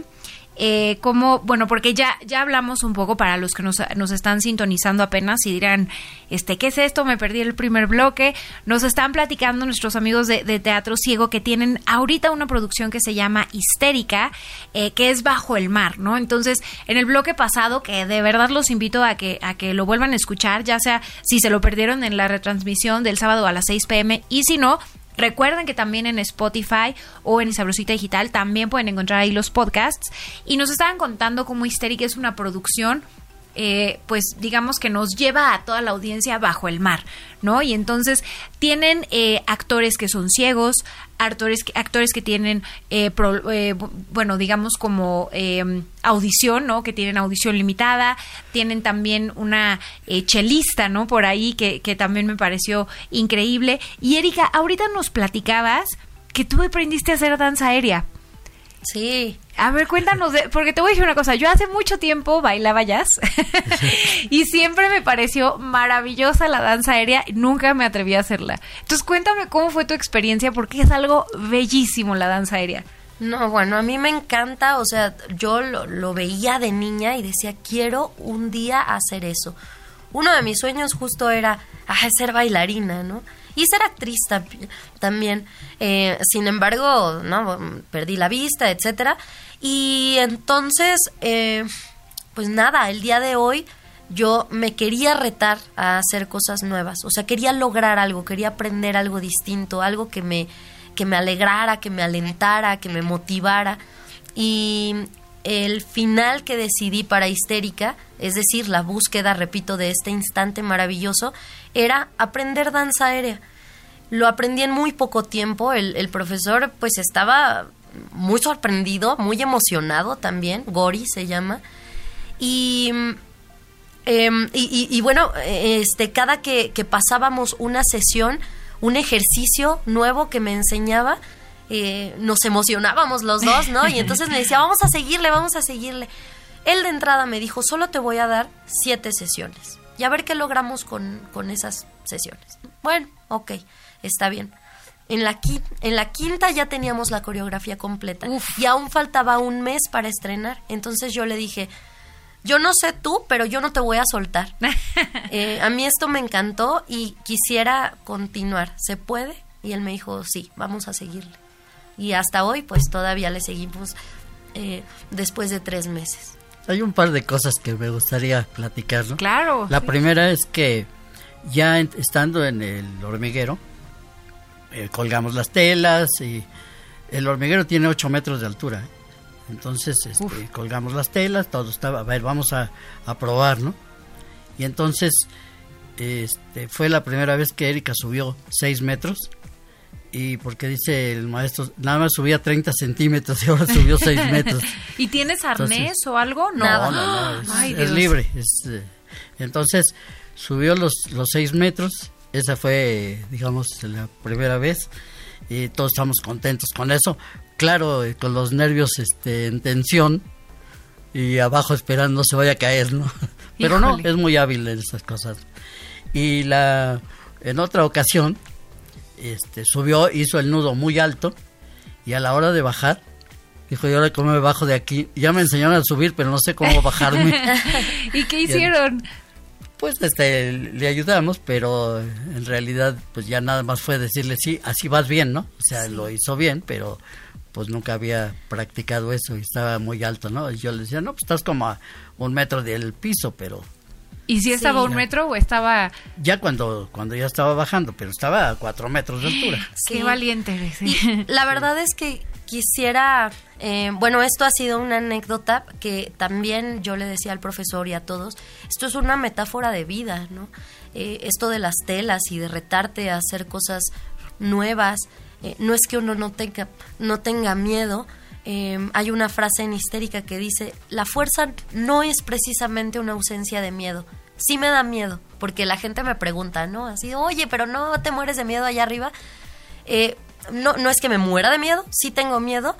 eh, como, bueno, porque ya, ya hablamos un poco para los que nos, nos, están sintonizando apenas y dirán, este, ¿qué es esto? Me perdí el primer bloque. Nos están platicando nuestros amigos de, de Teatro Ciego que tienen ahorita una producción que se llama Histérica, eh, que es bajo el mar, ¿no? Entonces, en el bloque pasado, que de verdad los invito a que, a que lo vuelvan a escuchar, ya sea si se lo perdieron en la retransmisión del sábado a las 6 pm y si no, Recuerden que también en Spotify o en Sabrosita Digital también pueden encontrar ahí los podcasts. Y nos estaban contando cómo Histérica es una producción eh, pues digamos que nos lleva a toda la audiencia bajo el mar, ¿no? Y entonces tienen eh, actores que son ciegos, actores, actores que tienen, eh, pro, eh, bueno, digamos como em, audición, ¿no? Que tienen audición limitada, tienen también una eh, chelista, ¿no? Por ahí que, que también me pareció increíble. Y Erika, ahorita nos platicabas que tú aprendiste a hacer danza aérea. Sí. A ver, cuéntanos, de, porque te voy a decir una cosa, yo hace mucho tiempo bailaba jazz y siempre me pareció maravillosa la danza aérea, nunca me atreví a hacerla. Entonces cuéntame cómo fue tu experiencia, porque es algo bellísimo la danza aérea. No, bueno, a mí me encanta, o sea, yo lo, lo veía de niña y decía, quiero un día hacer eso. Uno de mis sueños justo era ah, ser bailarina, ¿no? Y ser actriz también. Eh, sin embargo, no perdí la vista, etcétera. Y entonces, eh, pues nada, el día de hoy yo me quería retar a hacer cosas nuevas. O sea, quería lograr algo, quería aprender algo distinto, algo que me, que me alegrara, que me alentara, que me motivara. Y el final que decidí para Histérica, es decir, la búsqueda, repito, de este instante maravilloso, era aprender danza aérea. Lo aprendí en muy poco tiempo, el, profesor pues estaba muy sorprendido, muy emocionado también, Gori se llama, y, y, y, y, bueno, este, cada que, que pasábamos una sesión, un ejercicio nuevo que me enseñaba, eh, nos emocionábamos los dos, ¿no? Y entonces me decía, vamos a seguirle, vamos a seguirle. Él de entrada me dijo, solo te voy a dar siete sesiones y a ver qué logramos con, con esas sesiones. Bueno, ok, está bien. En la, en la quinta ya teníamos la coreografía completa Uf. y aún faltaba un mes para estrenar. Entonces yo le dije, yo no sé tú, pero yo no te voy a soltar. eh, a mí esto me encantó y quisiera continuar. ¿Se puede? Y él me dijo, sí, vamos a seguirle. Y hasta hoy, pues todavía le seguimos eh, después de tres meses. Hay un par de cosas que me gustaría platicar, ¿no? Claro. La sí. primera es que ya estando en el hormiguero, eh, colgamos las telas y el hormiguero tiene 8 metros de altura. ¿eh? Entonces este, colgamos las telas, todo estaba, a ver, vamos a, a probar, ¿no? Y entonces este, fue la primera vez que Erika subió 6 metros y porque dice el maestro, nada más subía 30 centímetros y ahora subió 6 metros. ¿Y tienes arnés entonces, o algo? No, no, no, no es, Ay, es libre. Es, eh, entonces subió los, los 6 metros, esa fue, digamos, la primera vez y todos estamos contentos con eso. Claro, eh, con los nervios este, en tensión y abajo esperando no se vaya a caer, ¿no? Pero Híjole. no, es muy hábil en esas cosas. Y la en otra ocasión este, subió, hizo el nudo muy alto y a la hora de bajar, dijo, yo ahora cómo me bajo de aquí. Ya me enseñaron a subir, pero no sé cómo bajarme. ¿Y qué hicieron? Y, pues este, le ayudamos, pero en realidad pues ya nada más fue decirle, sí, así vas bien, ¿no? O sea, sí. lo hizo bien, pero pues nunca había practicado eso y estaba muy alto, ¿no? Y yo le decía, no, pues estás como a un metro del piso, pero ¿Y si estaba sí. un metro o estaba...? Ya cuando, cuando ya estaba bajando, pero estaba a cuatro metros de altura. Sí. Qué valiente. Sí. Y la verdad es que quisiera... Eh, bueno, esto ha sido una anécdota que también yo le decía al profesor y a todos, esto es una metáfora de vida, ¿no? Eh, esto de las telas y de retarte a hacer cosas nuevas, eh, no es que uno no tenga, no tenga miedo, eh, hay una frase en histérica que dice, la fuerza no es precisamente una ausencia de miedo, sí me da miedo, porque la gente me pregunta, ¿no? Así, oye, pero no te mueres de miedo allá arriba. Eh, no, no es que me muera de miedo, sí tengo miedo,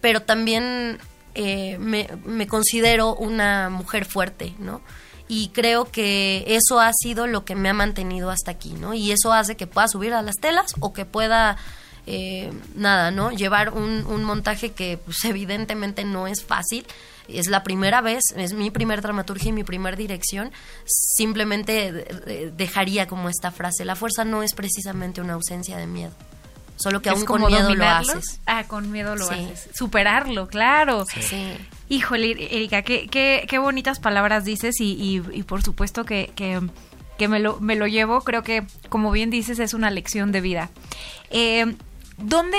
pero también eh, me, me considero una mujer fuerte, ¿no? y creo que eso ha sido lo que me ha mantenido hasta aquí, ¿no? Y eso hace que pueda subir a las telas o que pueda, eh, nada, ¿no? Llevar un, un montaje que pues, evidentemente no es fácil. Es la primera vez, es mi primer dramaturgia y mi primer dirección. Simplemente eh, dejaría como esta frase, la fuerza no es precisamente una ausencia de miedo. Solo que Es aún con miedo lo haces. Ah, con miedo lo Sí. haces. Superarlo, claro. Sí. Híjole, Erika, qué, qué, qué bonitas palabras dices y, y, y por supuesto que, que, que me, lo, me lo llevo. Creo que, como bien dices, es una lección de vida. Eh, ¿Dónde?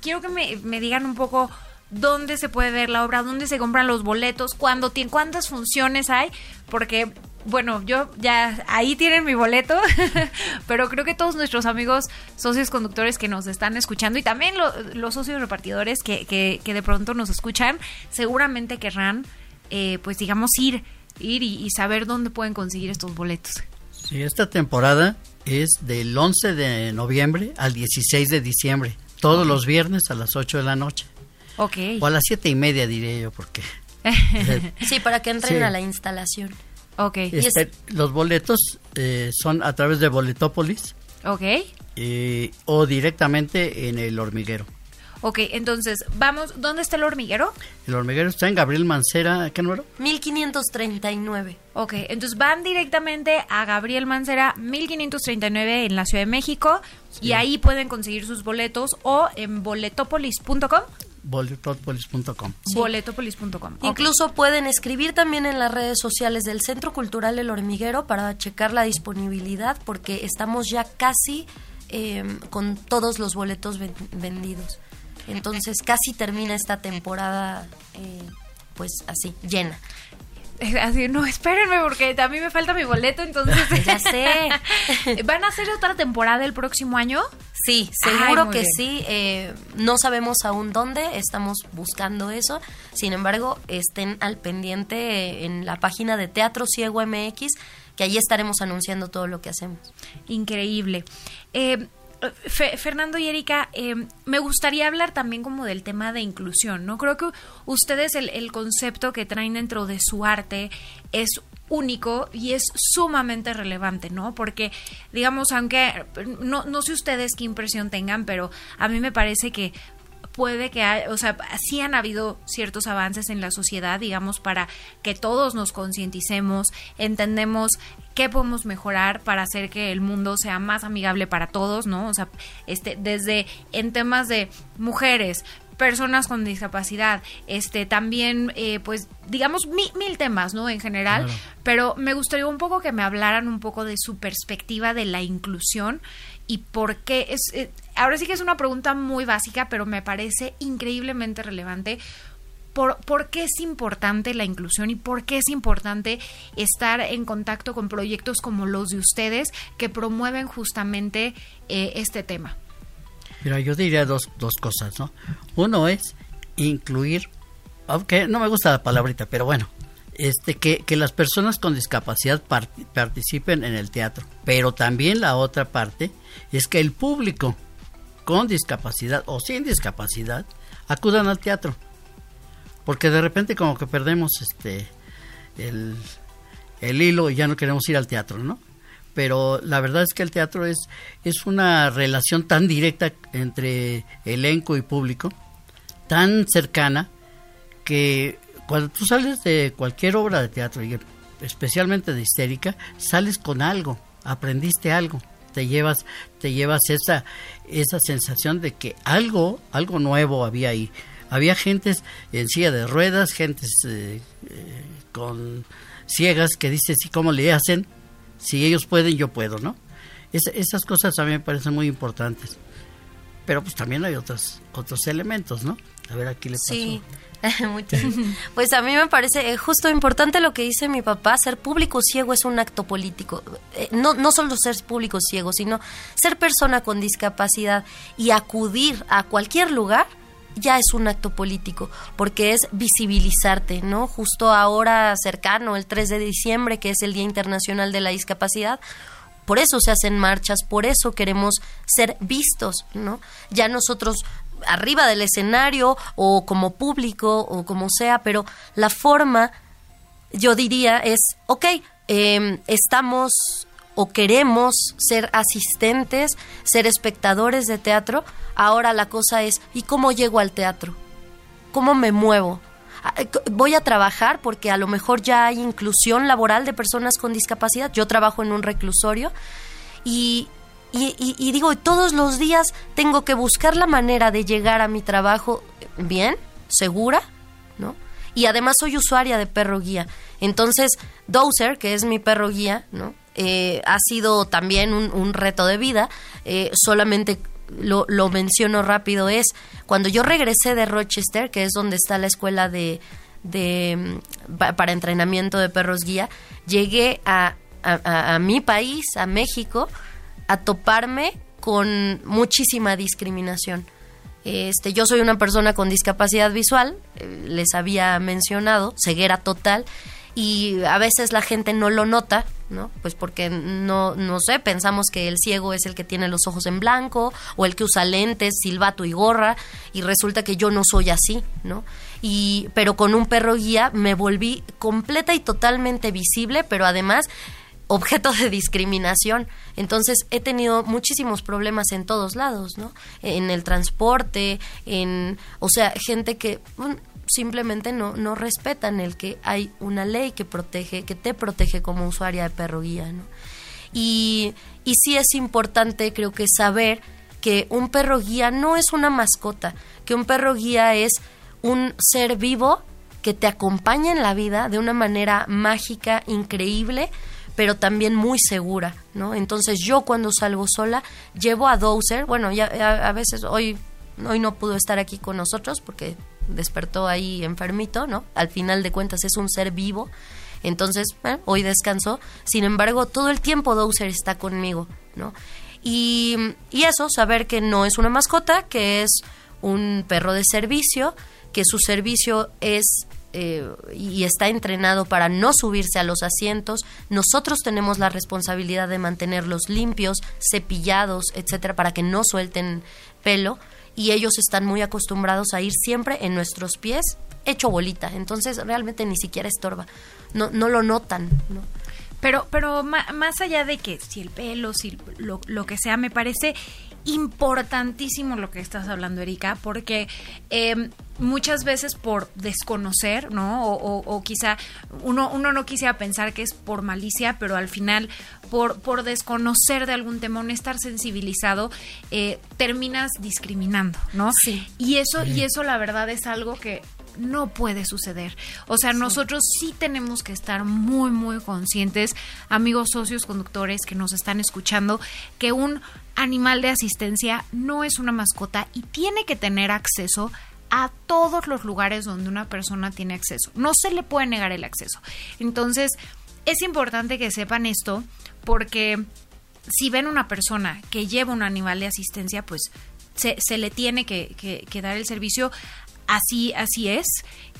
Quiero que me, me digan un poco dónde se puede ver la obra, dónde se compran los boletos, cuándo, tien- cuántas funciones hay, porque bueno, yo ya ahí tienen mi boleto, pero creo que todos nuestros amigos socios conductores que nos están escuchando y también lo- los socios repartidores que, que, que de pronto nos escuchan, seguramente querrán, eh, pues digamos, ir, ir y, y saber dónde pueden conseguir estos boletos. Sí, esta temporada es del 11 de noviembre al 16 de diciembre, todos los viernes a las 8 de la noche. Ok. O a las siete y media diré yo, porque Sí, para que entren Sí. a la instalación. Ok, este, los boletos eh, son a través de Boletópolis ok. eh, o directamente en el hormiguero. Ok, entonces, vamos, ¿dónde está el hormiguero? El hormiguero está en Gabriel Mancera, ¿qué número? 1539. Ok, entonces van directamente a Gabriel Mancera 1539 en la Ciudad de México y ahí pueden conseguir sus boletos o en boletopolis.com. Boletópolis.com. Boletopolis.com. ok. Incluso pueden escribir también en las redes sociales del Centro Cultural El Hormiguero para checar la disponibilidad porque estamos ya casi eh, con todos los boletos ven- vendidos. Entonces casi termina esta temporada eh, pues así, llena. Así, no, espérenme porque a mí me falta mi boleto, entonces... Ya sé. ¿Van a hacer otra temporada el próximo año? Sí, seguro que bien. sí. eh, no sabemos aún dónde, estamos buscando eso. Sin embargo, estén al pendiente en la página de Teatro Ciego MX, que allí estaremos anunciando todo lo que hacemos. Increíble. Eh, Fe- Fernando y Erika, eh, me gustaría hablar también como del tema de inclusión, ¿no? Creo que ustedes el, el concepto que traen dentro de su arte es único y es sumamente relevante, ¿no? Porque, digamos, aunque no, no sé ustedes qué impresión tengan, pero a mí me parece que puede que, hay- o sea, sí han habido ciertos avances en la sociedad, digamos, para que todos nos concienticemos, entendemos qué podemos mejorar para hacer que el mundo sea más amigable para todos, ¿no? O sea, este, desde en temas de mujeres, personas con discapacidad, este, también, eh, pues, digamos, mi- mil temas, ¿no? En general, Claro. pero me gustaría un poco que me hablaran un poco de su perspectiva de la inclusión y por qué es eh, ahora sí que es una pregunta muy básica pero me parece increíblemente relevante por, por qué es importante la inclusión y por qué es importante estar en contacto con proyectos como los de ustedes que promueven justamente eh, este tema. Mira, yo diría dos, dos cosas, ¿no? Uno es incluir, aunque no me gusta la palabrita, pero bueno, este que, las personas con discapacidad par- participen en el teatro. Pero también la otra parte es que el público con discapacidad o sin discapacidad acudan al teatro. Porque de repente como que perdemos este el, el hilo y ya no queremos ir al teatro, ¿no? Pero la verdad es que el teatro es, es una relación tan directa entre elenco y público, tan cercana, que cuando tú sales de cualquier obra de teatro, y especialmente de histérica, sales con algo, aprendiste algo, te llevas, te llevas esa, esa sensación de que algo, algo nuevo había ahí. Había gentes en silla de ruedas, gentes eh, eh, con ciegas que dicen, sí, ¿cómo le hacen? Si ellos pueden, yo puedo, ¿no? Es- esas cosas a mí me parecen muy importantes. Pero pues también hay otros, otros elementos, ¿no? A ver, aquí le paso. Sí, muchas. Pues a mí me parece eh, justo importante lo que dice mi papá, ser público ciego es un acto político. Eh, no, no solo ser público ciego, sino ser persona con discapacidad y acudir a cualquier lugar ya es un acto político, porque es visibilizarte, ¿no? Justo ahora cercano, el 3 de diciembre, que es el Día Internacional de la Discapacidad, por eso se hacen marchas, por eso queremos ser vistos, ¿no? Ya nosotros arriba del escenario o como público o como sea, pero la forma, yo diría, es, ok, em, estamos o queremos ser asistentes, ser espectadores de teatro, ahora la cosa es, ¿y cómo llego al teatro? ¿Cómo me muevo? Ah, eh, voy a trabajar porque a lo mejor ya hay inclusión laboral de personas con discapacidad. Yo trabajo en un reclusorio y, y, digo, todos los días tengo que buscar la manera de llegar a mi trabajo bien, segura, ¿no? Y además soy usuaria de perro guía. Entonces, Dozer, que es mi perro guía, ¿no? Eh, ha sido también un, reto de vida. Eh, solamente lo, lo, menciono rápido, es cuando yo regresé de Rochester, que es donde está la escuela de, de para entrenamiento de perros guía, llegué a a, mi país, a México, a toparme con muchísima discriminación. Este, yo soy una persona con discapacidad visual, eh, les había mencionado, ceguera total, y a veces la gente no lo nota, ¿no? Pues porque no, no sé, pensamos que el ciego es el que tiene los ojos en blanco o el que usa lentes, silbato y gorra, y resulta que yo no soy así, ¿no? Y, pero con un perro guía me volví completa y totalmente visible, pero además objeto de discriminación. Entonces he tenido muchísimos problemas en todos lados, ¿no? En el transporte, en, o sea, gente que simplemente no, no respetan el que hay una ley que protege, que te protege como usuaria de perro guía, ¿no? Y, y sí es importante, creo que, saber que un perro guía no es una mascota, que un perro guía es un ser vivo que te acompaña en la vida de una manera mágica, increíble, pero también muy segura, ¿no? Entonces yo cuando salgo sola llevo a Dozer, bueno, ya a, veces hoy hoy no pudo estar aquí con nosotros porque despertó ahí enfermito, ¿no? Al final de cuentas es un ser vivo. Entonces, eh, hoy descansó. Sin embargo, todo el tiempo Dozer está conmigo, ¿no? Y, y eso, saber que no es una mascota, que es un perro de servicio, que su servicio es eh, y está entrenado para no subirse a los asientos, nosotros tenemos la responsabilidad de mantenerlos limpios, cepillados, etcétera, para que no suelten pelo y ellos están muy acostumbrados a ir siempre en nuestros pies hecho bolita, entonces realmente ni siquiera estorba, no, no lo notan, ¿no? Pero, pero más allá de que si el pelo, si lo, lo que sea, me parece importantísimo lo que estás hablando, Erika, porque eh, muchas veces por desconocer, ¿no? O, quizá uno, uno no quisiera pensar que es por malicia, pero al final, por, por desconocer de algún tema, no estar sensibilizado, eh, terminas discriminando, ¿no? Sí. Y eso, y eso la verdad es algo que no puede suceder. O sea, nosotros sí tenemos que estar muy, muy conscientes, amigos socios conductores que nos están escuchando, que un animal de asistencia no es una mascota y tiene que tener acceso a todos los lugares donde una persona tiene acceso. No se le puede negar el acceso. Entonces, es importante que sepan esto porque si ven una persona que lleva un animal de asistencia, pues se, le tiene que, que, dar el servicio así, así es.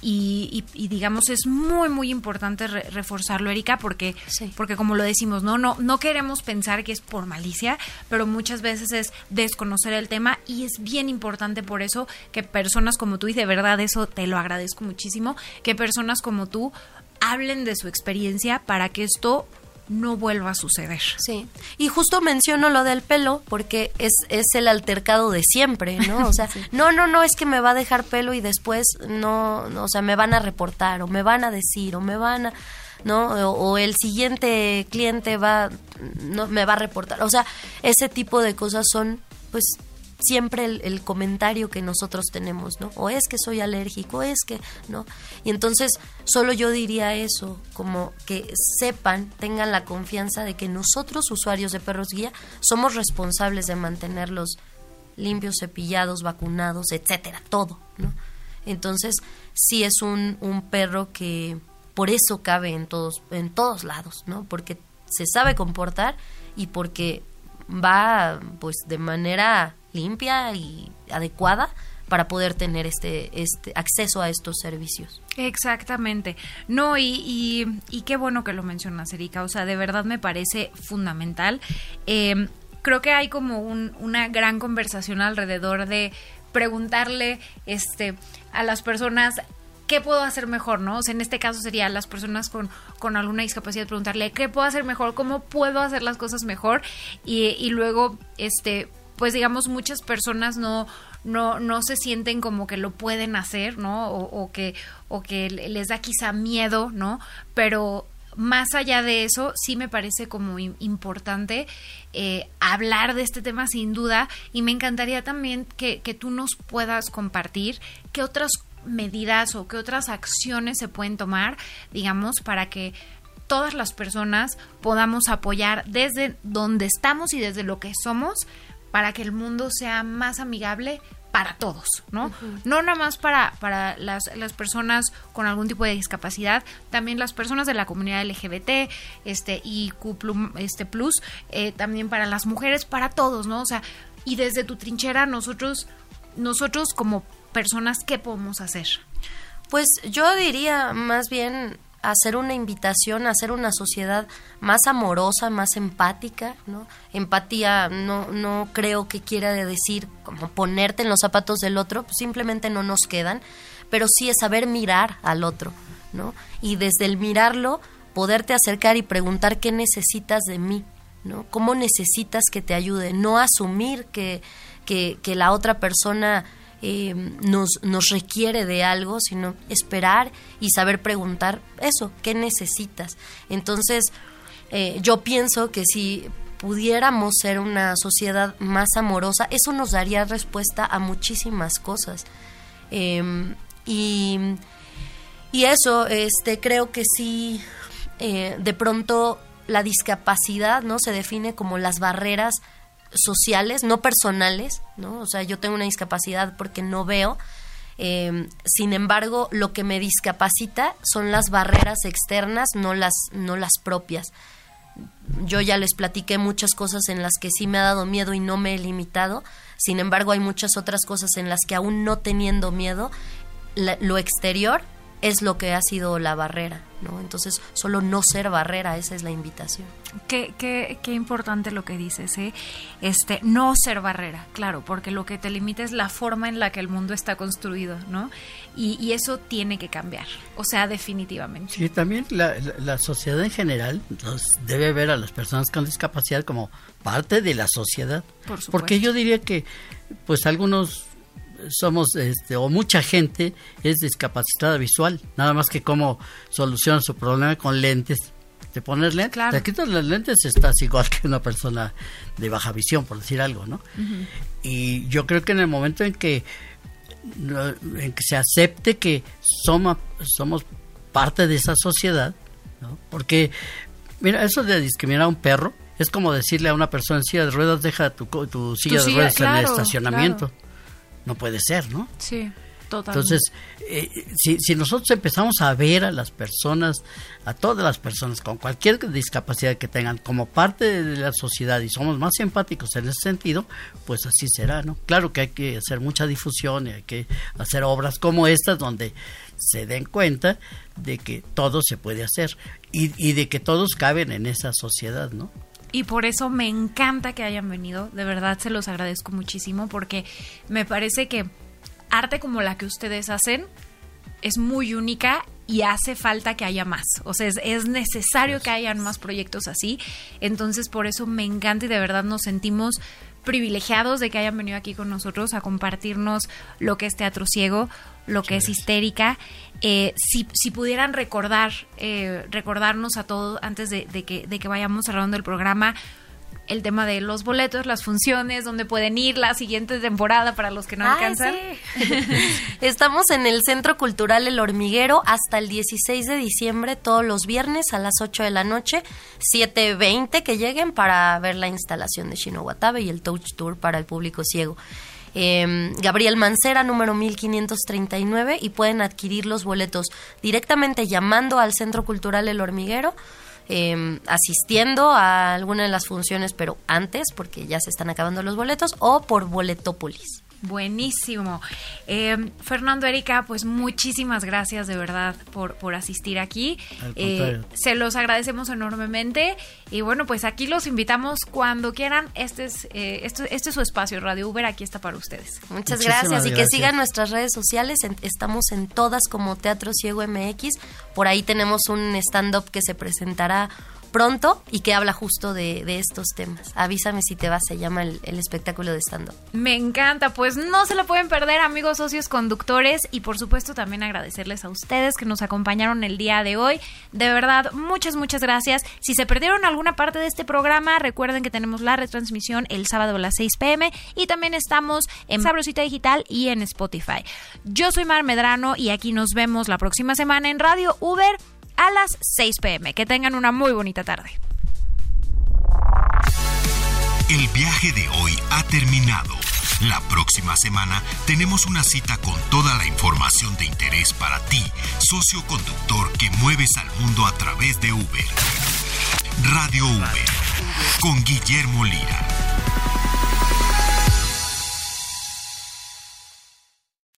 Y, digamos, es muy, muy importante reforzarlo, Erika, porque, porque como lo decimos, ¿no? No, no queremos pensar que es por malicia, pero muchas veces es desconocer el tema y es bien importante por eso que personas como tú, y de verdad eso te lo agradezco muchísimo, que personas como tú hablen de su experiencia para que esto no vuelva a suceder. Sí, y justo menciono lo del pelo porque es, es el altercado de siempre, ¿no? O sea, no, no, no, es que me va a dejar pelo y después no, no, o sea, me van a reportar o me van a decir o me van a... ¿no? O, el siguiente cliente va, no, me va a reportar. O sea, ese tipo de cosas son, pues, siempre el, comentario que nosotros tenemos, ¿no? O es que soy alérgico, es que, ¿no? Y entonces solo yo diría eso, como que sepan, tengan la confianza de que nosotros, usuarios de perros guía, somos responsables de mantenerlos limpios, cepillados, vacunados, etcétera, todo, ¿no? Entonces, sí es un, un perro que por eso cabe en todos, en todos lados, ¿no? Porque se sabe comportar y porque va pues de manera limpia y adecuada para poder tener este, este acceso a estos servicios. Exactamente. No, y, y, qué bueno que lo mencionas, Erika. O sea, de verdad me parece fundamental. Eh, creo que hay como un, una gran conversación alrededor de preguntarle este a las personas qué puedo hacer mejor, ¿no? O sea, en este caso sería las personas con, con alguna discapacidad preguntarle qué puedo hacer mejor, cómo puedo hacer las cosas mejor y, y luego, este, pues digamos, muchas personas no, no, no se sienten como que lo pueden hacer, ¿no? O, o, que, o que les da quizá miedo, ¿no? Pero más allá de eso, sí me parece como importante eh, hablar de este tema sin duda y me encantaría también que, que tú nos puedas compartir qué otras medidas o qué otras acciones se pueden tomar, digamos, para que todas las personas podamos apoyar desde donde estamos y desde lo que somos para que el mundo sea más amigable para todos, ¿no? Uh -huh. No nada más para, para las, las, personas con algún tipo de discapacidad, también las personas de la comunidad LGBT, este, y Q este, plus, eh, también para las mujeres, para todos, ¿no? O sea, y desde tu trinchera nosotros, nosotros como personas, ¿qué podemos hacer? Pues yo diría más bien hacer una invitación a hacer una sociedad más amorosa, más empática, ¿no? Empatía no, no creo que quiera decir como ponerte en los zapatos del otro, pues simplemente no nos quedan, pero sí es saber mirar al otro, ¿no? Y desde el mirarlo, poderte acercar y preguntar qué necesitas de mí, ¿no? ¿Cómo necesitas que te ayude? No asumir que, que, que la otra persona eh, nos, nos requiere de algo, sino esperar y saber preguntar eso, ¿qué necesitas? Entonces, eh, yo pienso que si pudiéramos ser una sociedad más amorosa, eso nos daría respuesta a muchísimas cosas. Eh, y, y, eso, este, creo que sí, eh, de pronto la discapacidad, ¿no? Se define como las barreras sociales, no personales, ¿no? O sea, yo tengo una discapacidad porque no veo. Eh, sin embargo, lo que me discapacita son las barreras externas, no las, no las propias. Yo ya les platiqué muchas cosas en las que sí me ha dado miedo y no me he limitado. Sin embargo, hay muchas otras cosas en las que aún no teniendo miedo, lo exterior es lo que ha sido la barrera, ¿no? Entonces, solo no ser barrera, esa es la invitación. Qué, qué, qué importante lo que dices, ¿eh? Este, no ser barrera, claro, porque lo que te limita es la forma en la que el mundo está construido, ¿no? Y, y eso tiene que cambiar, o sea, definitivamente. Sí, también la, la, la sociedad en general nos debe ver a las personas con discapacidad como parte de la sociedad. Por supuesto. Porque yo diría que, pues, algunos somos, este, o mucha gente es discapacitada visual, nada más que cómo soluciona su problema con lentes. Te pones lentes, claro. te quitas las lentes, estás igual que una persona de baja visión, por decir algo, ¿no? Uh -huh. Y yo creo que en el momento en que, en que se acepte que somos, somos parte de esa sociedad, ¿no? Porque, mira, eso de discriminar a un perro es como decirle a una persona en silla de ruedas, deja tu, tu silla tu de ruedas claro, en el estacionamiento. Claro no puede ser, ¿no? Sí, totalmente. Entonces, eh, si, si, nosotros empezamos a ver a las personas, a todas las personas con cualquier discapacidad que tengan como parte de la sociedad y somos más empáticos en ese sentido, pues así será, ¿no? Claro que hay que hacer mucha difusión y hay que hacer obras como estas donde se den cuenta de que todo se puede hacer y, y de que todos caben en esa sociedad, ¿no? Y por eso me encanta que hayan venido, de verdad se los agradezco muchísimo porque me parece que arte como la que ustedes hacen es muy única y hace falta que haya más, o sea, es, es necesario que hayan más proyectos así, entonces por eso me encanta y de verdad nos sentimos privilegiados de que hayan venido aquí con nosotros a compartirnos lo que es teatro ciego, lo que es histérica. Eh, si, si, pudieran recordar, eh, recordarnos a todos antes de, de, que, de que vayamos cerrando el programa, el tema de los boletos, las funciones, donde pueden ir la siguiente temporada para los que no Ay, alcanzan. Sí. Estamos en el Centro Cultural El Hormiguero hasta el 16 de diciembre, todos los viernes a las 8 de la noche, 7.20 que lleguen para ver la instalación de Shino Watabe y el Touch Tour para el público ciego. Eh, Gabriel Mancera, número 1539, y pueden adquirir los boletos directamente llamando al Centro Cultural El Hormiguero eh, asistiendo a alguna de las funciones, pero antes, porque ya se están acabando los boletos, o por Boletópolis. Buenísimo. Eh, Fernando, Erika, pues muchísimas gracias de verdad por, por asistir aquí. Eh, se los agradecemos enormemente. Y bueno, pues aquí los invitamos cuando quieran. Este es, eh, este, este, es su espacio, Radio Uber, aquí está para ustedes. Muchas gracias. Y que sigan nuestras redes sociales. estamos en todas como Teatro Ciego MX. Por ahí tenemos un stand-up que se presentará pronto y que habla justo de, estos temas. Avísame si te vas, se llama el, espectáculo de stand-up. Me encanta, pues no se lo pueden perder, amigos socios conductores, y por supuesto también agradecerles a ustedes que nos acompañaron el día de hoy. De verdad, muchas, muchas gracias. Si se perdieron alguna parte de este programa, recuerden que tenemos la retransmisión el sábado a las 6 pm y también estamos en Sabrosita Digital y en Spotify. Yo soy Mar Medrano y aquí nos vemos la próxima semana en Radio Uber a las 6 pm. Que tengan una muy bonita tarde. El viaje de hoy ha terminado. La próxima semana tenemos una cita con toda la información de interés para ti, socio conductor que mueves al mundo a través de Uber. Radio Uber, con Guillermo Lira.